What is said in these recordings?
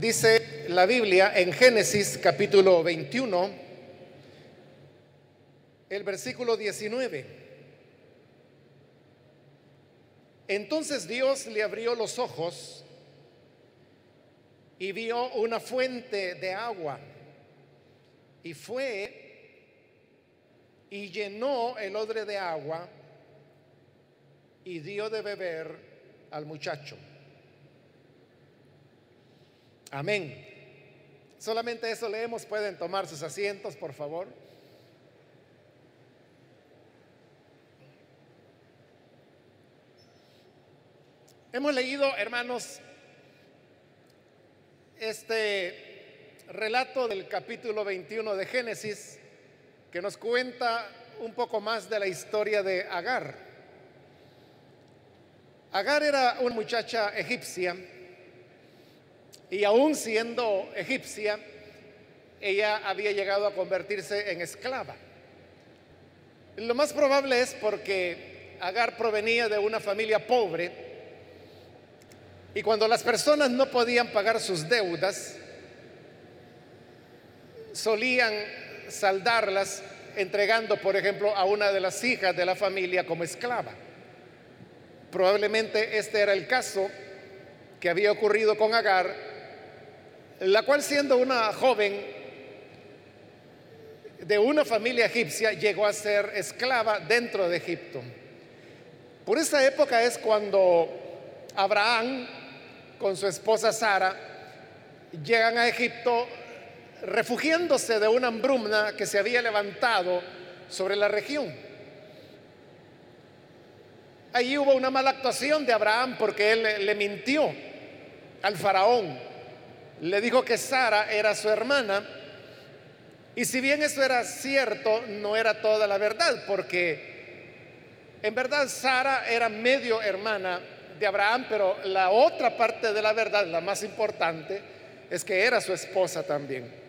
Dice la Biblia en Génesis capítulo 21, el versículo 19. Entonces Dios le abrió los ojos y vio una fuente de agua y fue y llenó el odre de agua y dio de beber al muchacho. Amén. Solamente eso leemos. Pueden tomar sus asientos, por favor. Hemos leído, hermanos, este relato del capítulo 21 de Génesis que nos cuenta un poco más de la historia de Agar. Agar era una muchacha egipcia y aún siendo egipcia, ella había llegado a convertirse en esclava. Lo más probable es porque Agar provenía de una familia pobre y cuando las personas no podían pagar sus deudas, solían saldarlas entregando, por ejemplo, a una de las hijas de la familia como esclava. Probablemente este era el caso que había ocurrido con Agar la cual siendo una joven de una familia egipcia llegó a ser esclava dentro de Egipto. Por esa época es cuando Abraham con su esposa Sara llegan a Egipto refugiándose de una hambruna que se había levantado sobre la región. Allí hubo una mala actuación de Abraham porque él le mintió al faraón le dijo que Sara era su hermana. Y si bien eso era cierto, no era toda la verdad, porque en verdad Sara era medio hermana de Abraham, pero la otra parte de la verdad, la más importante, es que era su esposa también.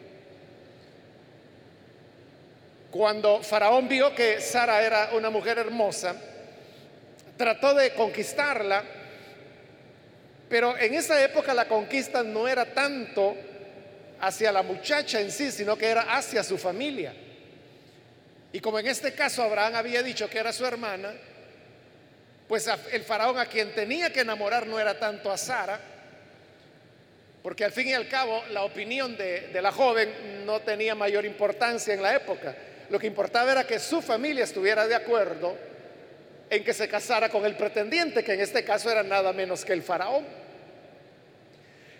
Cuando Faraón vio que Sara era una mujer hermosa, trató de conquistarla pero en esa época la conquista no era tanto hacia la muchacha en sí, sino que era hacia su familia. Y como en este caso Abraham había dicho que era su hermana, pues el faraón a quien tenía que enamorar no era tanto a Sara, porque al fin y al cabo la opinión de, la joven no tenía mayor importancia en la época. Lo que importaba era que su familia estuviera de acuerdo en que se casara con el pretendiente, que en este caso era nada menos que el faraón.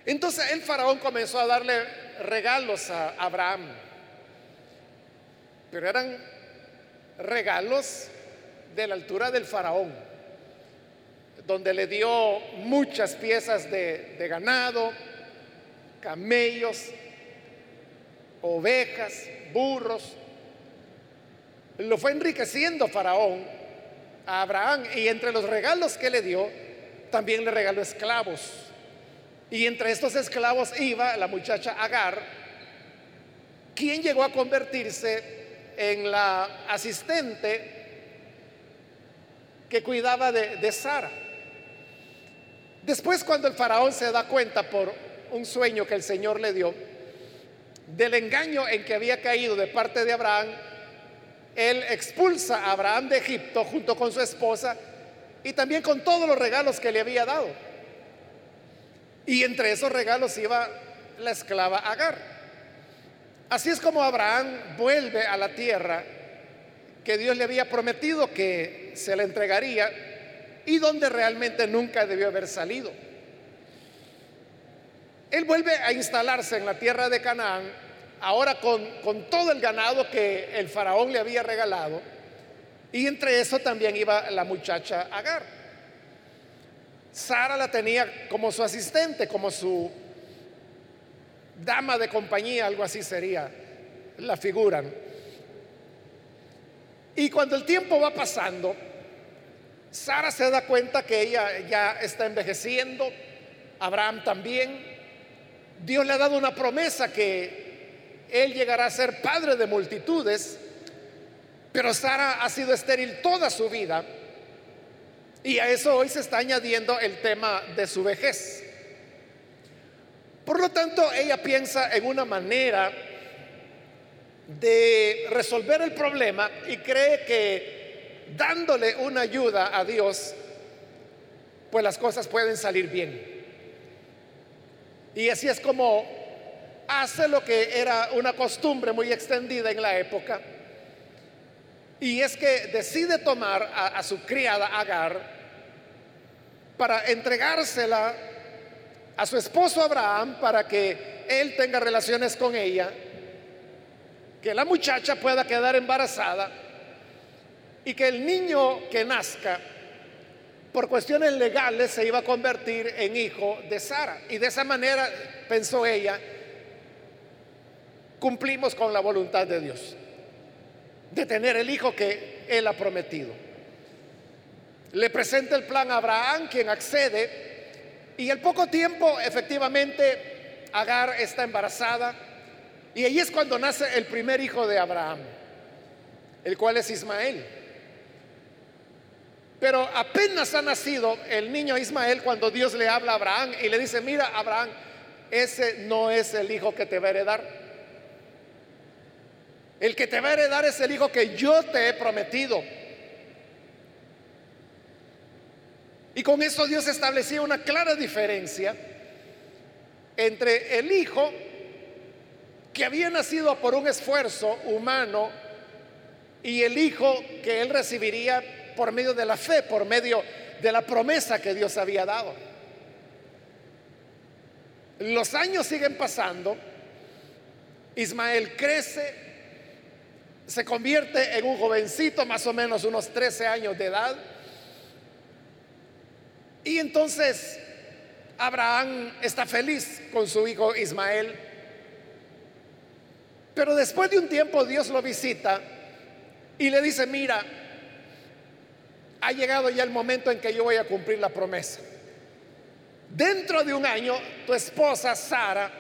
Entonces el faraón comenzó a darle regalos a Abraham, pero eran regalos de la altura del faraón, donde le dio muchas piezas de, ganado, camellos, ovejas, burros. Lo fue enriqueciendo Faraón a Abraham y entre los regalos que le dio, también le regaló esclavos. Y entre estos esclavos iba la muchacha Agar, quien llegó a convertirse en la asistente que cuidaba de, Sara. Después cuando el faraón se da cuenta por un sueño que el Señor le dio, del engaño en que había caído de parte de Abraham, él expulsa a Abraham de Egipto junto con su esposa y también con todos los regalos que le había dado. Y entre esos regalos iba la esclava Agar. Así es como Abraham vuelve a la tierra que Dios le había prometido que se le entregaría y donde realmente nunca debió haber salido. Él vuelve a instalarse en la tierra de Canaán, ahora con, con todo el ganado que el faraón le había regalado, y entre eso también iba la muchacha Agar. Sara la tenía como su asistente, como su dama de compañía, algo así sería la figura. Y cuando el tiempo va pasando, Sara se da cuenta que ella ya está envejeciendo, Abraham también. Dios le ha dado una promesa que él llegará a ser padre de multitudes, pero Sara ha sido estéril toda su vida y a eso hoy se está añadiendo el tema de su vejez. Por lo tanto, ella piensa en una manera de resolver el problema y cree que dándole una ayuda a Dios, pues las cosas pueden salir bien. Y así es como hace lo que era una costumbre muy extendida en la época. Y es que decide tomar a, su criada Agar para entregársela a su esposo Abraham para que él tenga relaciones con ella, que la muchacha pueda quedar embarazada y que el niño que nazca por cuestiones legales se iba a convertir en hijo de Sara. Y de esa manera, pensó ella, cumplimos con la voluntad de Dios, de tener el hijo que él ha prometido. Le presenta el plan a Abraham, quien accede, y al poco tiempo, efectivamente, Agar está embarazada, y ahí es cuando nace el primer hijo de Abraham, el cual es Ismael. Pero apenas ha nacido el niño Ismael cuando Dios le habla a Abraham y le dice, mira Abraham, ese no es el hijo que te va a heredar. El que te va a heredar es el hijo que yo te he prometido. Y con eso Dios establecía una clara diferencia entre el hijo que había nacido por un esfuerzo humano y el hijo que él recibiría por medio de la fe, por medio de la promesa que Dios había dado. Los años siguen pasando, Ismael crece, se convierte en un jovencito, más o menos unos 13 años de edad, y entonces Abraham está feliz con su hijo Ismael, pero después de un tiempo Dios lo visita y le dice, mira, ha llegado ya el momento en que yo voy a cumplir la promesa. Dentro de un año, tu esposa Sara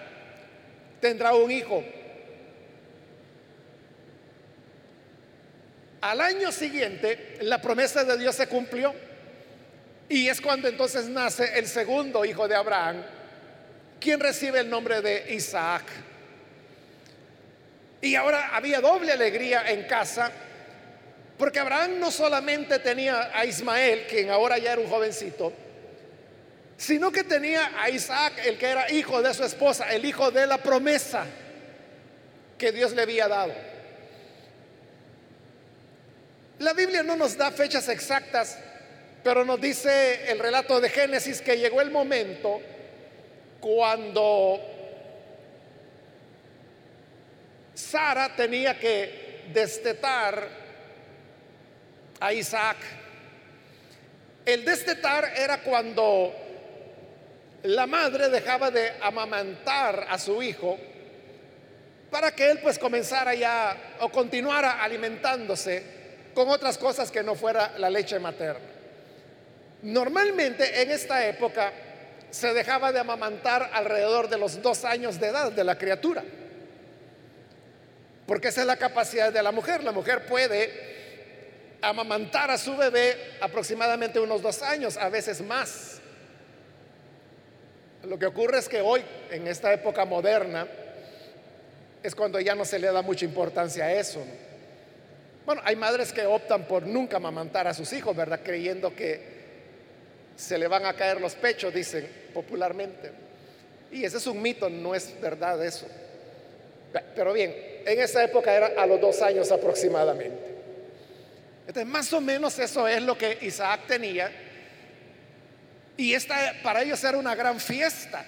tendrá un hijo. Al año siguiente, la promesa de Dios se cumplió. Y es cuando entonces nace el segundo hijo de Abraham, quien recibe el nombre de Isaac. Y ahora había doble alegría en casa porque Abraham no solamente tenía a Ismael, quien ahora ya era un jovencito, sino que tenía a Isaac, el que era hijo de su esposa, el hijo de la promesa que Dios le había dado. La Biblia no nos da fechas exactas, pero nos dice el relato de Génesis que llegó el momento cuando Sara tenía que destetar a Isaac. El destetar era cuando la madre dejaba de amamantar a su hijo para que él pues comenzara ya o continuara alimentándose con otras cosas que no fuera la leche materna. Normalmente en esta época se dejaba de amamantar alrededor de los dos años de edad de la criatura, porque esa es la capacidad de la mujer. La mujer puede amamantar a su bebé aproximadamente unos dos años, a veces más. Lo que ocurre es que hoy, en esta época moderna, es cuando ya no se le da mucha importancia a eso. Bueno, hay madres que optan por nunca amamantar a sus hijos, ¿verdad? Creyendo que se le van a caer los pechos, dicen popularmente. Y ese es un mito, no es verdad eso. Pero bien, en esa época era a los dos años aproximadamente. Entonces, más o menos eso es lo que Isaac tenía. Y esta para ellos era una gran fiesta.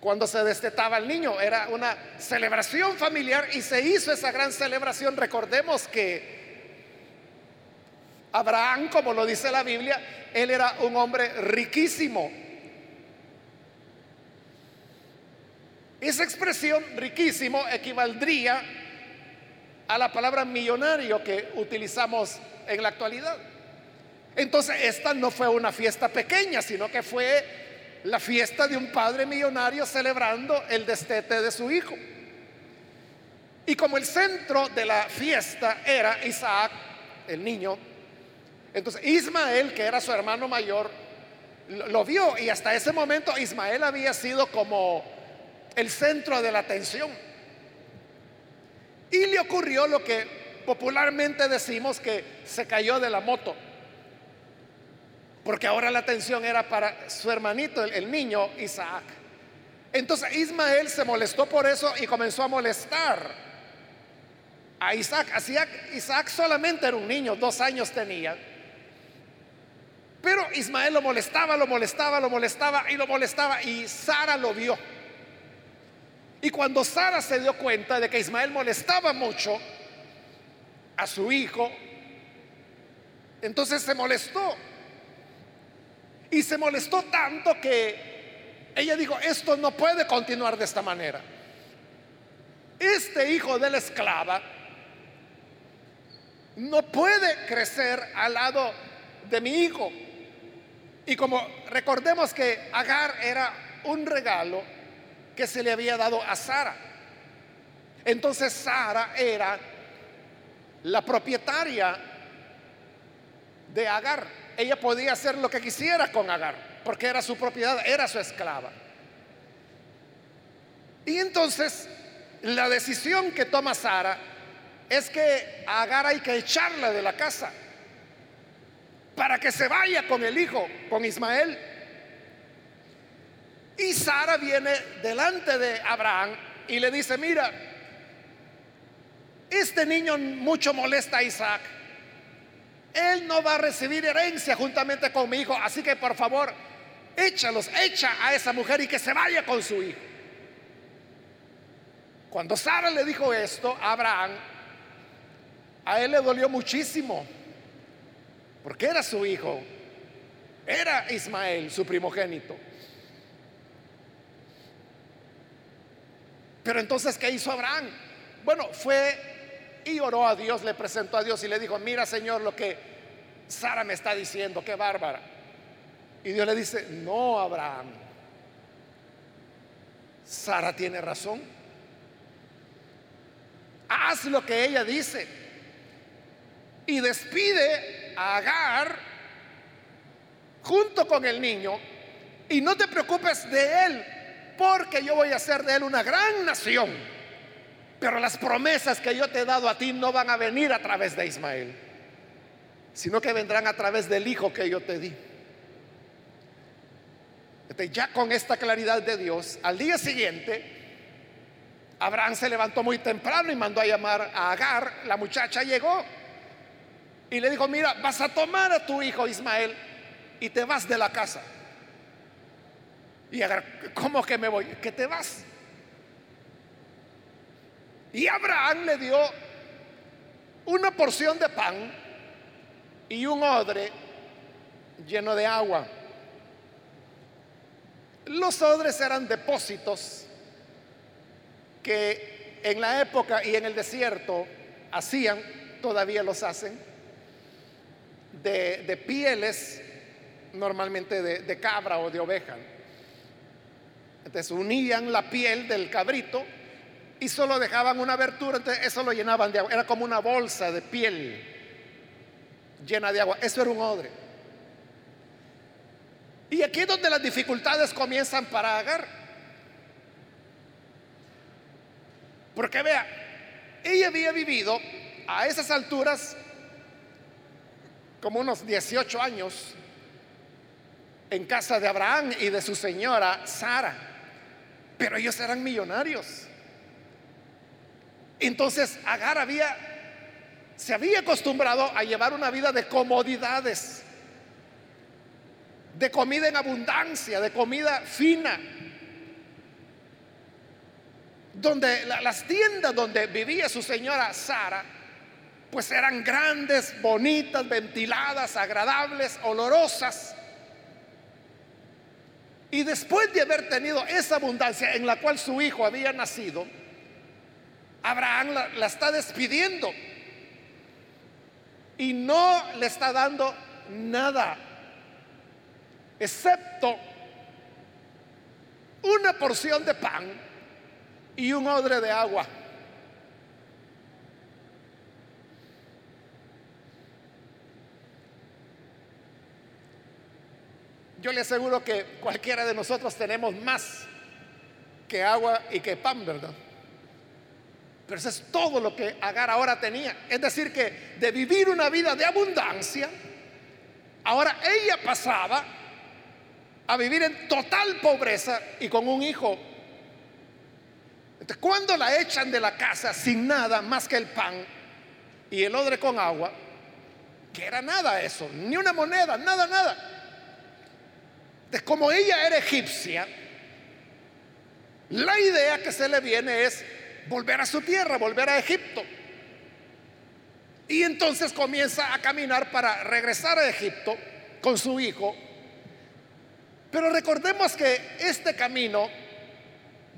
Cuando se destetaba el niño, era una celebración familiar y se hizo esa gran celebración. Recordemos que Abraham, como lo dice la Biblia, él era un hombre riquísimo. Esa expresión riquísimo equivaldría a la palabra millonario que utilizamos en la actualidad. Entonces, esta no fue una fiesta pequeña, sino que fue la fiesta de un padre millonario celebrando el destete de su hijo. Y como el centro de la fiesta era Isaac, el niño, entonces Ismael, que era su hermano mayor, lo vio y hasta ese momento Ismael había sido como el centro de la atención. Y le ocurrió lo que popularmente decimos que se cayó de la moto. Porque ahora la atención era para su hermanito, el, niño Isaac. Entonces Ismael se molestó por eso y comenzó a molestar a Isaac. Isaac solamente era un niño, dos años tenía. Pero Ismael lo molestaba, lo molestaba, lo molestaba y lo molestaba y Sara lo vio. Y cuando Sara se dio cuenta de que Ismael molestaba mucho a su hijo, entonces se molestó. Y se molestó tanto que ella dijo, esto no puede continuar de esta manera. Este hijo de la esclava no puede crecer al lado de mi hijo. Y como recordemos que Agar era un regalo que se le había dado a Sara. Entonces Sara era la propietaria de Agar. Ella podía hacer lo que quisiera con Agar, porque era su propiedad, era su esclava. Y entonces la decisión que toma Sara es que a Agar hay que echarla de la casa para que se vaya con el hijo, con Ismael. Y Sara viene delante de Abraham y le dice, mira, este niño mucho molesta a Isaac. Él no va a recibir herencia juntamente con mi hijo, así que por favor, échalos, echa a esa mujer y que se vaya con su hijo. Cuando Sara le dijo esto a Abraham, a él le dolió muchísimo porque era su hijo, era Ismael, su primogénito. Pero entonces, ¿qué hizo Abraham? Bueno, fue y oró a Dios, le presentó a Dios y le dijo, mira Señor lo que Sara me está diciendo, qué bárbara. Y Dios le dice, no, Abraham, Sara tiene razón. Haz lo que ella dice y despide Agar junto con el niño y no te preocupes de él, porque yo voy a hacer de él una gran nación. Pero las promesas que yo te he dado a ti no van a venir a través de Ismael, sino que vendrán a través del hijo que yo te di. ya con esta claridad de Dios, al día siguiente, Abraham se levantó muy temprano y mandó a llamar a Agar. La muchacha llegó y le dijo, mira, vas a tomar a tu hijo Ismael y te vas de la casa. Y Agar, ¿cómo que me voy? Que te vas. Y Abraham le dio una porción de pan y un odre lleno de agua. Los odres eran depósitos que en la época y en el desierto hacían, todavía los hacen, de, pieles, normalmente de, cabra o de oveja. Entonces unían la piel del cabrito y solo dejaban una abertura, entonces eso lo llenaban de agua. Era como una bolsa de piel llena de agua. Eso era un odre. Y aquí es donde las dificultades comienzan para Agar. Porque vea, ella había vivido a esas alturas como unos 18 años en casa de Abraham y de su señora Sara. Pero ellos eran millonarios. Entonces Agar había, se había acostumbrado a llevar una vida de comodidades, de comida en abundancia, de comida fina. Donde las tiendas donde vivía su señora Sara pues eran grandes, bonitas, ventiladas, agradables, olorosas. Y después de haber tenido esa abundancia en la cual su hijo había nacido, Abraham la, está despidiendo y no le está dando nada, excepto una porción de pan y un odre de agua. Yo le aseguro que cualquiera de nosotros tenemos más que agua y que pan, ¿verdad? Pero eso es todo lo que Agar ahora tenía. Es decir, que de vivir una vida de abundancia, ahora ella pasaba a vivir en total pobreza y con un hijo. Entonces, cuando la echan de la casa sin nada más que el pan y el odre con agua, que era nada eso, ni una moneda, nada, nada. Entonces, como ella era egipcia, la idea que se le viene es volver a su tierra, volver a Egipto. Y entonces comienza a caminar para regresar a Egipto con su hijo. Pero recordemos que este camino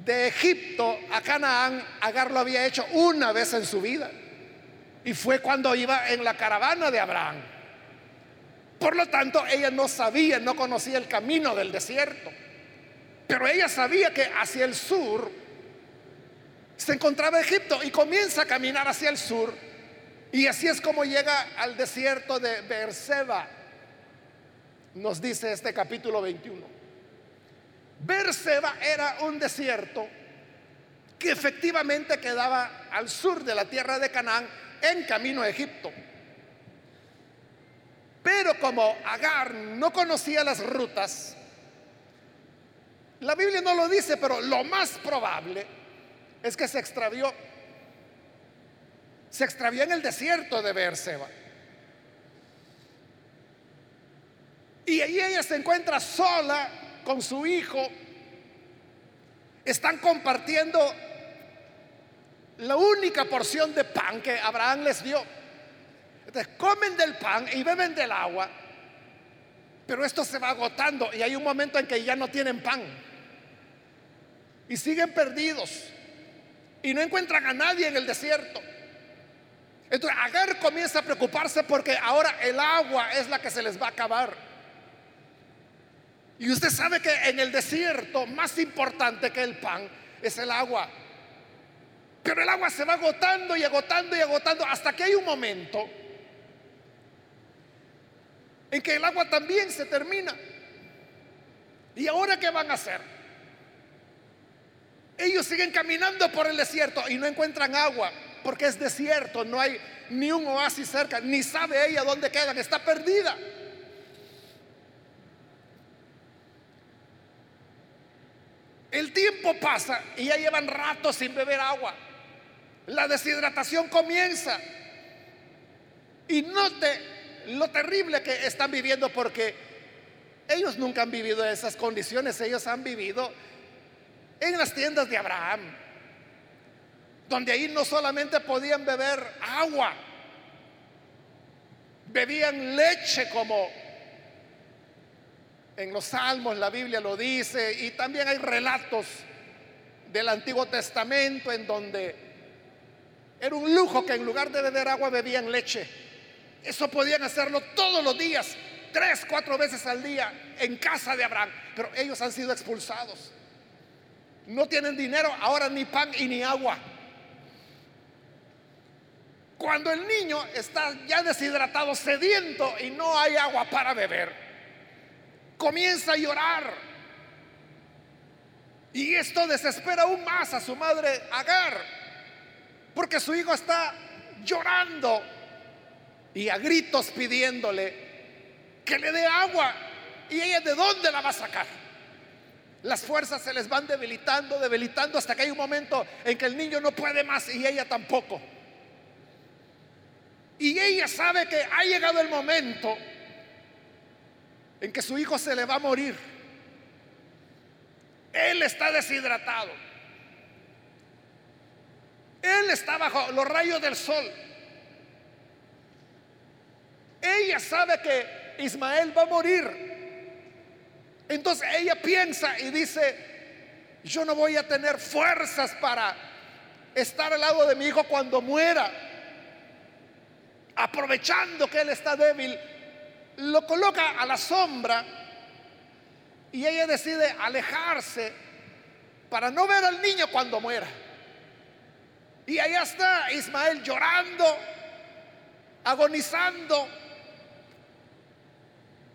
de Egipto a Canaán, Agar lo había hecho una vez en su vida. Y fue cuando iba en la caravana de Abraham. Por lo tanto, ella no sabía, no conocía el camino del desierto. Pero ella sabía que hacia el sur se encontraba Egipto y comienza a caminar hacia el sur. Y así es como llega al desierto de Beerseba, nos dice este capítulo 21. Beerseba era un desierto que efectivamente quedaba al sur de la tierra de Canaán en camino a Egipto. Pero como Agar no conocía las rutas, la Biblia no lo dice, pero lo más probable es que se extravió. Se extravió en el desierto de Beerseba. Y ahí ella se encuentra sola con su hijo. Están compartiendo la única porción de pan que Abraham les dio. Entonces comen del pan y beben del agua, pero esto se va agotando y hay un momento en que ya no tienen pan y siguen perdidos y no encuentran a nadie en el desierto. Entonces Agar comienza a preocuparse porque ahora el agua es la que se les va a acabar. Y usted sabe que en el desierto más importante que el pan es el agua. Pero el agua se va agotando y agotando y agotando hasta que hay un momento en que el agua también se termina. ¿Y ahora qué van a hacer? Ellos siguen caminando por el desierto y no encuentran agua porque es desierto, no hay ni un oasis cerca, ni sabe ella dónde quedan, está perdida. El tiempo pasa y ya llevan rato sin beber agua. La deshidratación comienza. Y note lo terrible que están viviendo porque ellos nunca han vivido esas condiciones, ellos han vivido en las tiendas de Abraham, donde ahí no solamente podían beber agua, bebían leche como en los salmos la Biblia lo dice, y también hay relatos del Antiguo Testamento en donde era un lujo que en lugar de beber agua bebían leche. Eso podían hacerlo todos los días, tres, cuatro veces al día en casa de Abraham, pero ellos han sido expulsados. No tienen dinero, ahora ni pan y ni agua. Cuando el niño está ya deshidratado, sediento y no hay agua para beber, comienza a llorar. Y esto desespera aún más a su madre Agar, porque su hijo está llorando y a gritos pidiéndole que le dé agua. ¿Y ella de dónde la va a sacar? Las fuerzas se les van debilitando, debilitando hasta que hay un momento en que el niño no puede más y ella tampoco. Y ella sabe que ha llegado el momento en que su hijo se le va a morir. Él está deshidratado. Él está bajo los rayos del sol. Ella sabe que Ismael va a morir. Entonces ella piensa y dice, yo no voy a tener fuerzas para estar al lado de mi hijo cuando muera. Aprovechando que él está débil, lo coloca a la sombra y ella decide alejarse para no ver al niño cuando muera. Y allá está Ismael llorando, agonizando,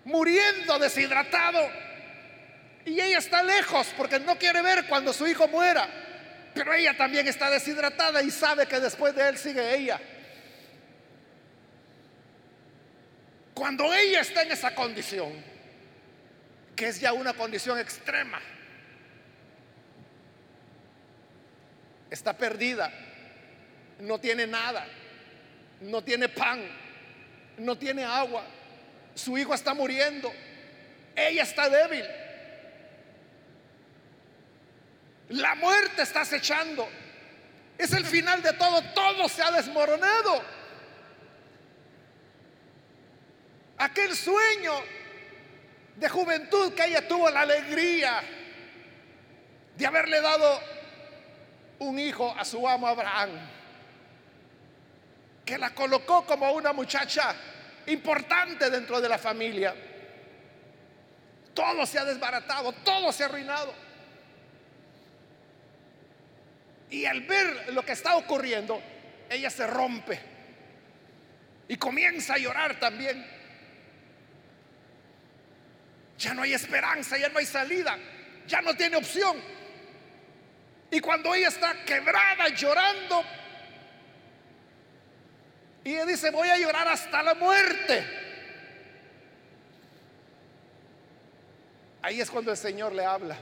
muriendo deshidratado. Y ella está lejos porque no quiere ver cuando su hijo muera. Pero ella también está deshidratada y sabe que después de él sigue ella. Cuando ella está en esa condición, que es ya una condición extrema, está perdida, no tiene nada, no tiene pan, no tiene agua, su hijo está muriendo, ella está débil, la muerte está acechando, es el final de todo, todo se ha desmoronado. Aquel sueño de juventud que ella tuvo la alegría de haberle dado un hijo a su amo Abraham, que la colocó como una muchacha importante dentro de la familia. Todo se ha desbaratado, todo se ha arruinado. Y al ver lo que está ocurriendo, ella se rompe y comienza a llorar también. Ya no hay esperanza, ya no hay salida, ya no tiene opción. Y cuando ella está quebrada, llorando, y ella dice, voy a llorar hasta la muerte. Ahí es cuando el Señor le habla.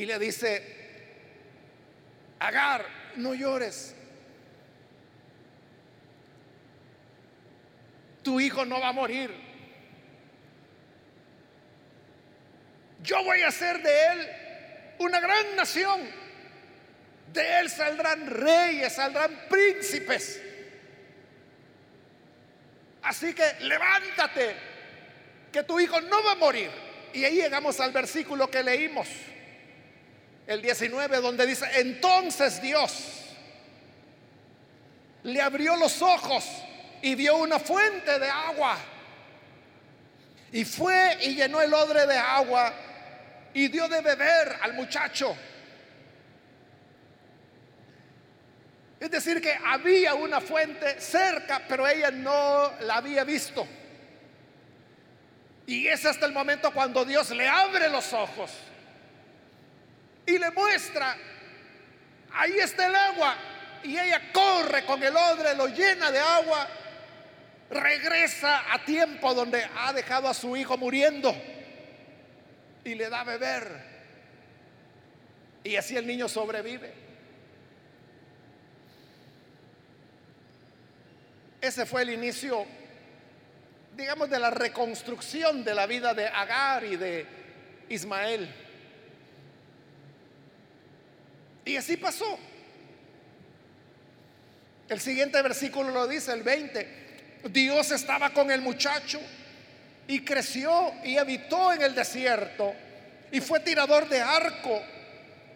Y le dice, Agar, no llores. Tu hijo no va a morir. yo voy a hacer de él una gran nación. De él saldrán reyes, saldrán príncipes. Así que levántate, que tu hijo no va a morir. Y ahí llegamos al versículo que leímos, el 19, donde dice, entonces Dios le abrió los ojos y vio una fuente de agua. Y fue y llenó el odre de agua y dio de beber al muchacho. Es decir, que había una fuente cerca, pero ella no la había visto. Y es hasta el momento cuando Dios le abre los ojos y le muestra, ahí está el agua. Y ella corre con el odre, lo llena de agua, regresa a tiempo donde ha dejado a su hijo muriendo y le da a beber. Y así el niño sobrevive. Ese fue el inicio, digamos, de la reconstrucción de la vida de Agar y de Ismael. Y así pasó. El siguiente versículo lo dice, el 20. Dios estaba con el muchacho y creció y habitó en el desierto y fue tirador de arco.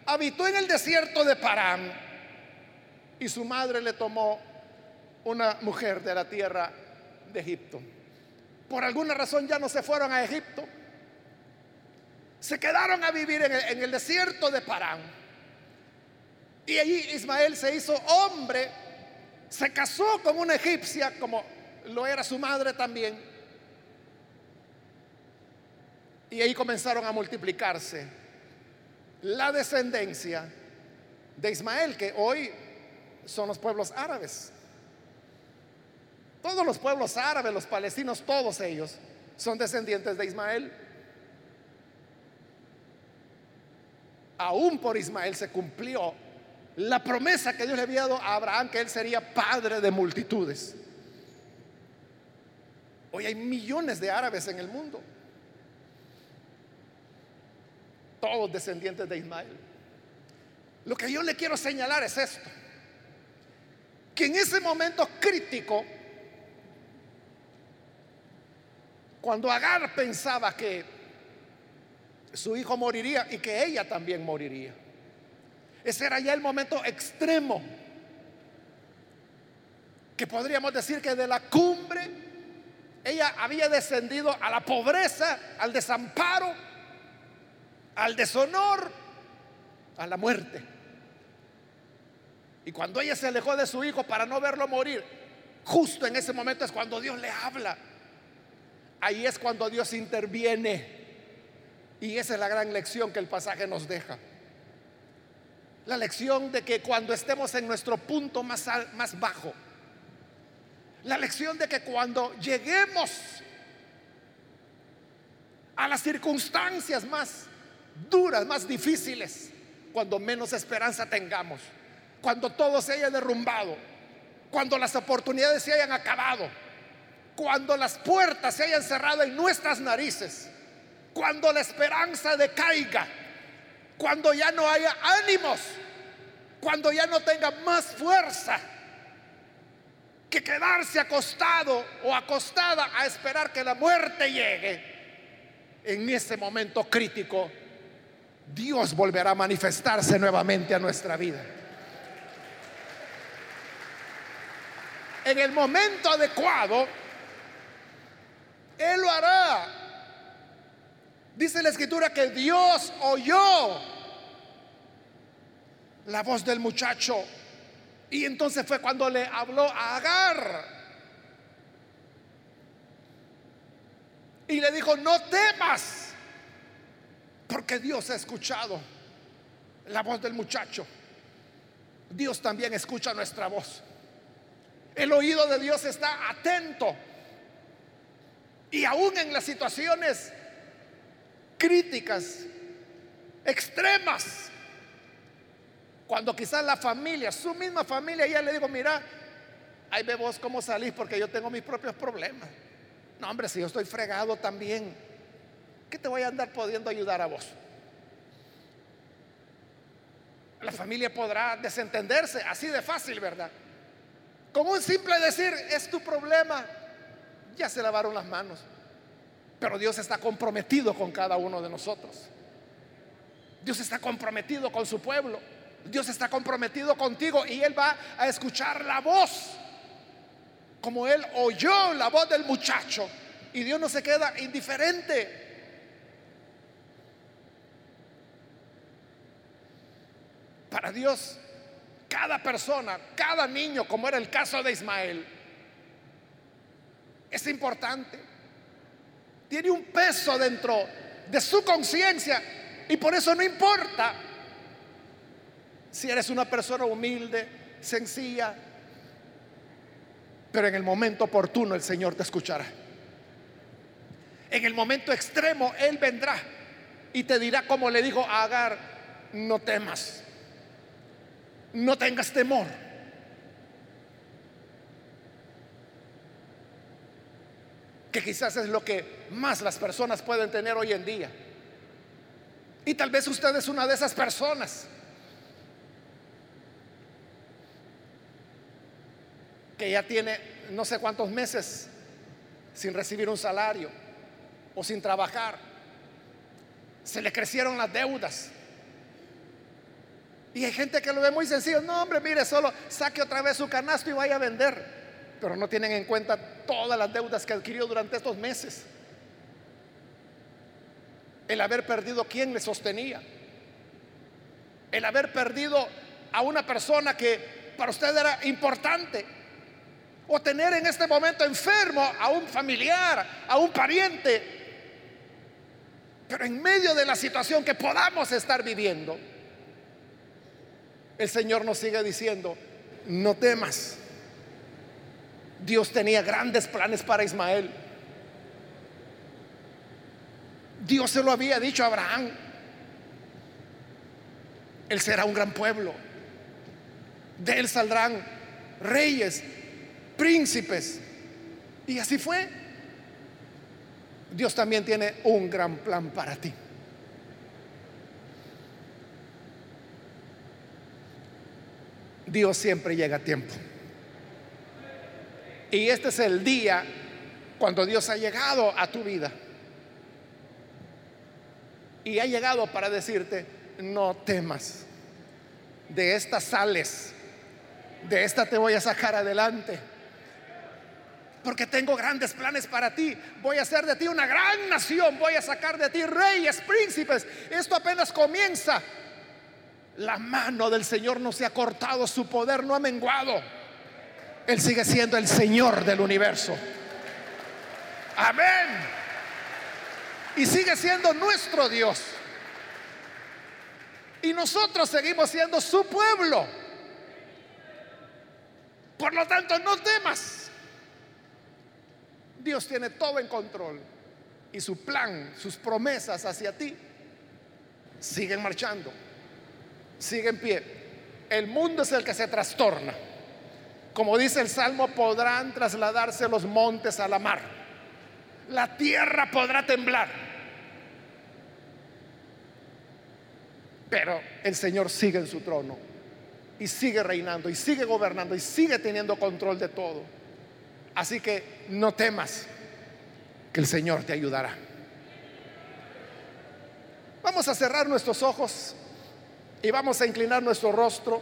Habitó en el desierto de Parán y su madre le tomó una mujer de la tierra de Egipto. Por alguna razón ya no se fueron a Egipto. Se quedaron a vivir en el, desierto de Parán. Y allí Ismael se hizo hombre, se casó con una egipcia como lo era su madre también y ahí comenzaron a multiplicarse la descendencia de Ismael, que hoy son los pueblos árabes. Todos los pueblos árabes, los palestinos, todos ellos son descendientes de Ismael. Aún por Ismael se cumplió la promesa que Dios le había dado a Abraham, que él sería padre de multitudes. Hoy hay millones de árabes en el mundo. todos descendientes de Ismael. Lo que yo le quiero señalar es esto, que en ese momento crítico, cuando Agar pensaba que su hijo moriría y que ella también moriría, ese era ya el momento extremo, que podríamos decir que de la cumbre ella había descendido a la pobreza, al desamparo, al deshonor, a la muerte. Y cuando ella se alejó de su hijo para no verlo morir, Justo en ese momento es cuando Dios le habla. Ahí es cuando Dios interviene. Y esa es la gran lección que el pasaje nos deja. La lección de que cuando estemos en nuestro punto más, más bajo, la lección de que cuando lleguemos a las circunstancias más duras, más difíciles, cuando menos esperanza tengamos, cuando todo se haya derrumbado, cuando las oportunidades se hayan acabado, cuando las puertas se hayan cerrado en nuestras narices, cuando la esperanza decaiga, cuando ya no haya ánimos, cuando ya no tenga más fuerza que quedarse acostado o acostada a esperar que la muerte llegue, en ese momento crítico, Dios volverá a manifestarse nuevamente a nuestra vida. En el momento adecuado, Él lo hará. Dice la escritura que Dios oyó la voz del muchacho. Y entonces fue cuando le habló a Agar. Y le dijo, no temas, porque Dios ha escuchado la voz del muchacho. Dios también escucha nuestra voz. El oído de Dios está atento. Y aún en las situaciones críticas, extremas. Cuando quizás la familia, su misma familia, ya le digo, mira, ahí ve vos cómo salís porque yo tengo mis propios problemas. No, hombre, si yo estoy fregado también, ¿qué te voy a andar pudiendo ayudar a vos? La familia podrá desentenderse así de fácil, ¿verdad? Con un simple decir, es tu problema, ya se lavaron las manos. Pero Dios está comprometido con cada uno de nosotros. Dios está comprometido con su pueblo. Dios está comprometido contigo y Él va a escuchar la voz. Como Él oyó la voz del muchacho. Y Dios no se queda indiferente. Para Dios, cada persona, cada niño, como era el caso de Ismael, es importante tiene un peso dentro de su conciencia y por eso no importa si eres una persona humilde, sencilla, pero en el momento oportuno el Señor te escuchará. En el momento extremo Él vendrá y te dirá como le dijo a Agar, no temas, no tengas temor. que quizás es lo que más las personas pueden tener hoy en día. Y tal vez usted es una de esas personas que ya tiene no sé cuántos meses sin recibir un salario o sin trabajar. Se le crecieron las deudas. Y hay gente que lo ve muy sencillo. No, hombre, mire, solo saque otra vez su canasto y vaya a vender pero no tienen en cuenta todas las deudas que adquirió durante estos meses. El haber perdido quien le sostenía. El haber perdido a una persona que para usted era importante. O tener en este momento enfermo a un familiar, a un pariente. Pero en medio de la situación que podamos estar viviendo, el Señor nos sigue diciendo, no temas Dios tenía grandes planes para Ismael. Dios se lo había dicho a Abraham. Él será un gran pueblo. De él saldrán reyes, príncipes. Y así fue. Dios también tiene un gran plan para ti. Dios siempre llega a tiempo. Y este es el día cuando Dios ha llegado a tu vida. Y ha llegado para decirte, no temas. De esta sales. De esta te voy a sacar adelante. Porque tengo grandes planes para ti. Voy a hacer de ti una gran nación. Voy a sacar de ti reyes, príncipes. Esto apenas comienza. La mano del Señor no se ha cortado, su poder no ha menguado. Él sigue siendo el Señor del universo. Amén. Y sigue siendo nuestro Dios. Y nosotros seguimos siendo su pueblo. Por lo tanto, no temas. Dios tiene todo en control. Y su plan, sus promesas hacia ti, siguen marchando. Sigue en pie. El mundo es el que se trastorna. Como dice el Salmo, podrán trasladarse los montes a la mar. La tierra podrá temblar. Pero el Señor sigue en su trono y sigue reinando y sigue gobernando y sigue teniendo control de todo. Así que no temas que el Señor te ayudará. Vamos a cerrar nuestros ojos y vamos a inclinar nuestro rostro.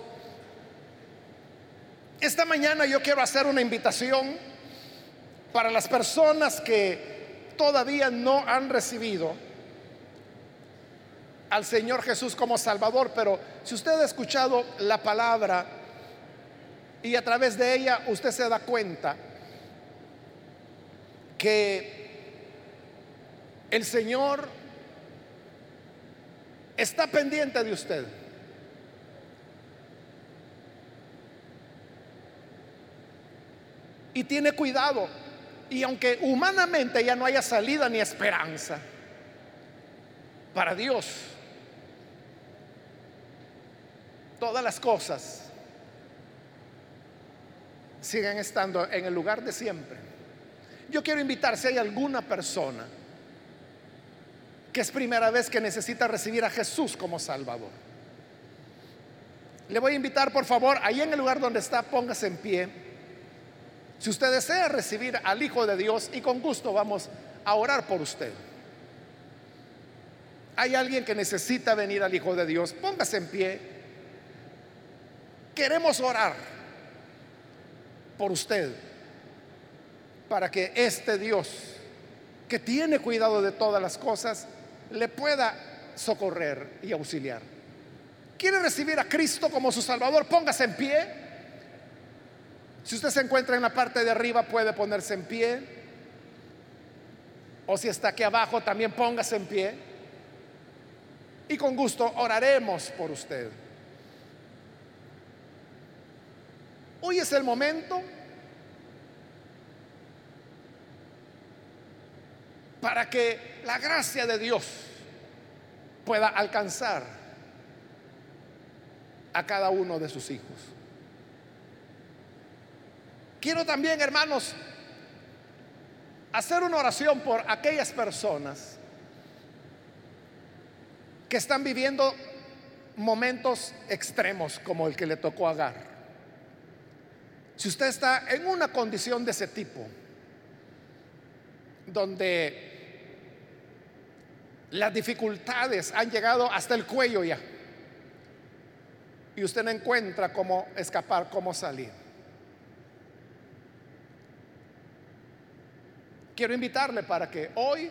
Esta mañana yo quiero hacer una invitación para las personas que todavía no han recibido al Señor Jesús como Salvador, pero si usted ha escuchado la palabra y a través de ella usted se da cuenta que el Señor está pendiente de usted. Y tiene cuidado. Y aunque humanamente ya no haya salida ni esperanza, para Dios todas las cosas siguen estando en el lugar de siempre. Yo quiero invitar si hay alguna persona que es primera vez que necesita recibir a Jesús como Salvador. Le voy a invitar, por favor, ahí en el lugar donde está, póngase en pie. Si usted desea recibir al Hijo de Dios, y con gusto vamos a orar por usted. Hay alguien que necesita venir al Hijo de Dios, póngase en pie. Queremos orar por usted para que este Dios, que tiene cuidado de todas las cosas, le pueda socorrer y auxiliar. ¿Quiere recibir a Cristo como su Salvador? Póngase en pie. Si usted se encuentra en la parte de arriba, puede ponerse en pie. O si está aquí abajo, también póngase en pie. Y con gusto oraremos por usted. Hoy es el momento para que la gracia de Dios pueda alcanzar a cada uno de sus hijos. Quiero también, hermanos, hacer una oración por aquellas personas que están viviendo momentos extremos como el que le tocó a. Si usted está en una condición de ese tipo, donde las dificultades han llegado hasta el cuello ya. Y usted no encuentra cómo escapar, cómo salir. Quiero invitarle para que hoy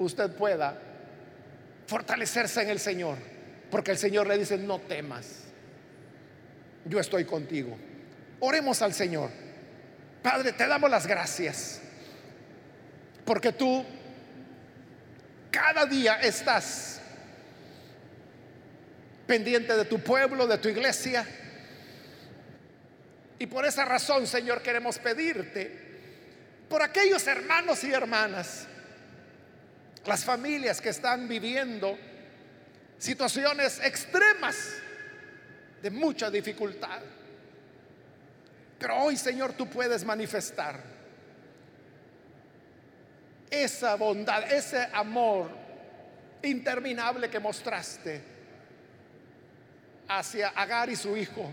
usted pueda fortalecerse en el Señor. Porque el Señor le dice, no temas. Yo estoy contigo. Oremos al Señor. Padre, te damos las gracias. Porque tú cada día estás pendiente de tu pueblo, de tu iglesia. Y por esa razón, Señor, queremos pedirte por aquellos hermanos y hermanas, las familias que están viviendo situaciones extremas de mucha dificultad. Pero hoy, Señor, tú puedes manifestar esa bondad, ese amor interminable que mostraste hacia Agar y su hijo.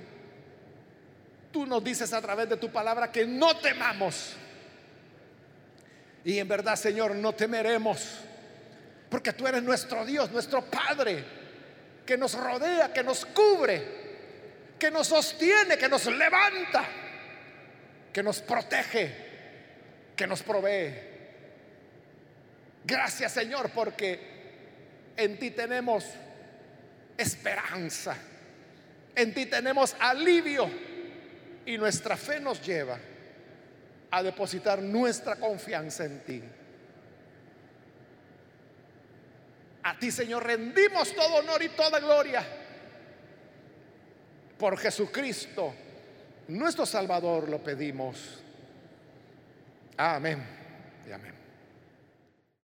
Tú nos dices a través de tu palabra que no temamos. Y en verdad, Señor, no temeremos. Porque tú eres nuestro Dios, nuestro Padre, que nos rodea, que nos cubre, que nos sostiene, que nos levanta, que nos protege, que nos provee. Gracias Señor porque en ti tenemos esperanza, en ti tenemos alivio, Y nuestra fe nos lleva a depositar nuestra confianza en ti. A ti, Señor, rendimos todo honor y toda gloria por Jesucristo, nuestro Salvador, lo pedimos. Amén y amén.